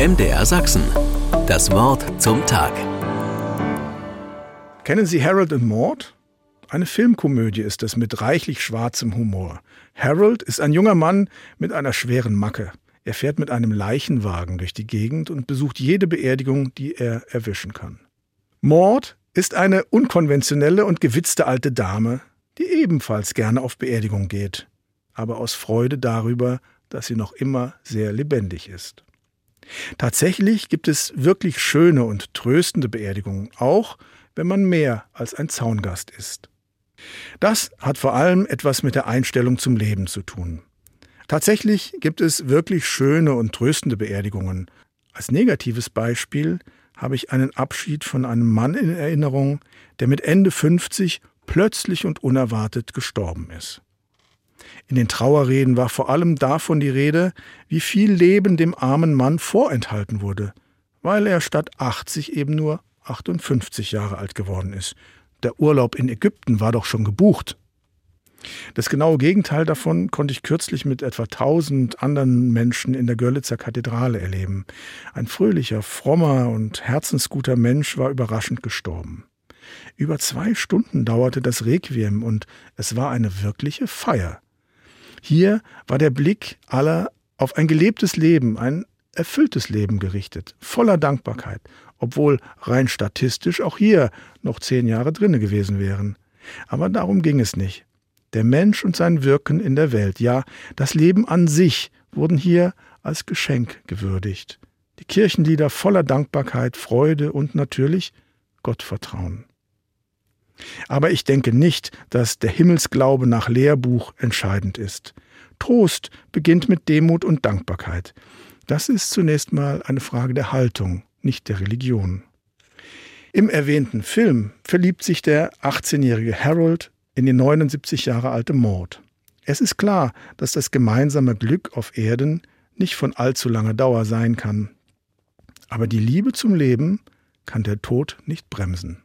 MDR Sachsen. Das Wort zum Tag. Kennen Sie Harold und Maud? Eine Filmkomödie ist es mit reichlich schwarzem Humor. Harold ist ein junger Mann mit einer schweren Macke. Er fährt mit einem Leichenwagen durch die Gegend und besucht jede Beerdigung, die er erwischen kann. Maud ist eine unkonventionelle und gewitzte alte Dame, die ebenfalls gerne auf Beerdigung geht, aber aus Freude darüber, dass sie noch immer sehr lebendig ist. Tatsächlich gibt es wirklich schöne und tröstende Beerdigungen, auch wenn man mehr als ein Zaungast ist. Das hat vor allem etwas mit der Einstellung zum Leben zu tun. Tatsächlich gibt es wirklich schöne und tröstende Beerdigungen. Als negatives Beispiel habe ich einen Abschied von einem Mann in Erinnerung, der mit Ende 50 plötzlich und unerwartet gestorben ist. In den Trauerreden war vor allem davon die Rede, wie viel Leben dem armen Mann vorenthalten wurde, weil er statt 80 eben nur 58 Jahre alt geworden ist. Der Urlaub in Ägypten war doch schon gebucht. Das genaue Gegenteil davon konnte ich kürzlich mit etwa tausend anderen Menschen in der Görlitzer Kathedrale erleben. Ein fröhlicher, frommer und herzensguter Mensch war überraschend gestorben. Über zwei Stunden dauerte das Requiem und es war eine wirkliche Feier. Hier war der Blick aller auf ein gelebtes Leben, ein erfülltes Leben gerichtet, voller Dankbarkeit, obwohl rein statistisch auch hier noch zehn Jahre drinne gewesen wären. Aber darum ging es nicht. Der Mensch und sein Wirken in der Welt, ja, das Leben an sich wurden hier als Geschenk gewürdigt. Die Kirchenlieder voller Dankbarkeit, Freude und natürlich Gottvertrauen. Aber ich denke nicht, dass der Himmelsglaube nach Lehrbuch entscheidend ist. Trost beginnt mit Demut und Dankbarkeit. Das ist zunächst mal eine Frage der Haltung, nicht der Religion. Im erwähnten Film verliebt sich der 18-jährige Harold in die 79 Jahre alte Maud. Es ist klar, dass das gemeinsame Glück auf Erden nicht von allzu langer Dauer sein kann. Aber die Liebe zum Leben kann der Tod nicht bremsen.